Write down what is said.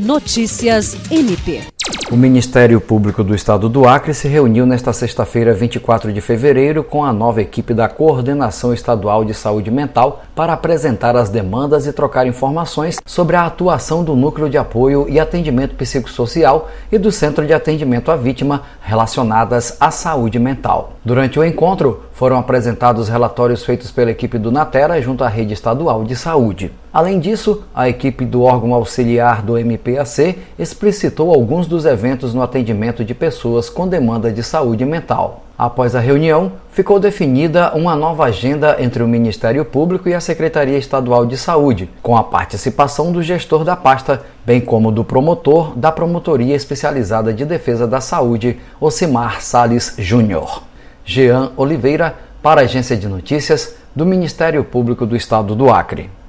Notícias MP. O Ministério Público do Estado do Acre se reuniu nesta sexta-feira, 24 de fevereiro, com a nova equipe da Coordenação Estadual de Saúde Mental para apresentar as demandas e trocar informações sobre a atuação do Núcleo de Apoio e Atendimento Psicossocial e do Centro de Atendimento à Vítima relacionadas à saúde mental. Durante o encontro, foram apresentados relatórios feitos pela equipe do Natera junto à Rede Estadual de Saúde. Além disso, a equipe do órgão auxiliar do MPAC explicitou alguns dos eventos no atendimento de pessoas com demanda de saúde mental. Após a reunião, ficou definida uma nova agenda entre o Ministério Público e a Secretaria Estadual de Saúde, com a participação do gestor da pasta, bem como do promotor da Promotoria Especializada de Defesa da Saúde, Ocimar Sales Júnior. Jean Oliveira, para a Agência de Notícias do Ministério Público do Estado do Acre.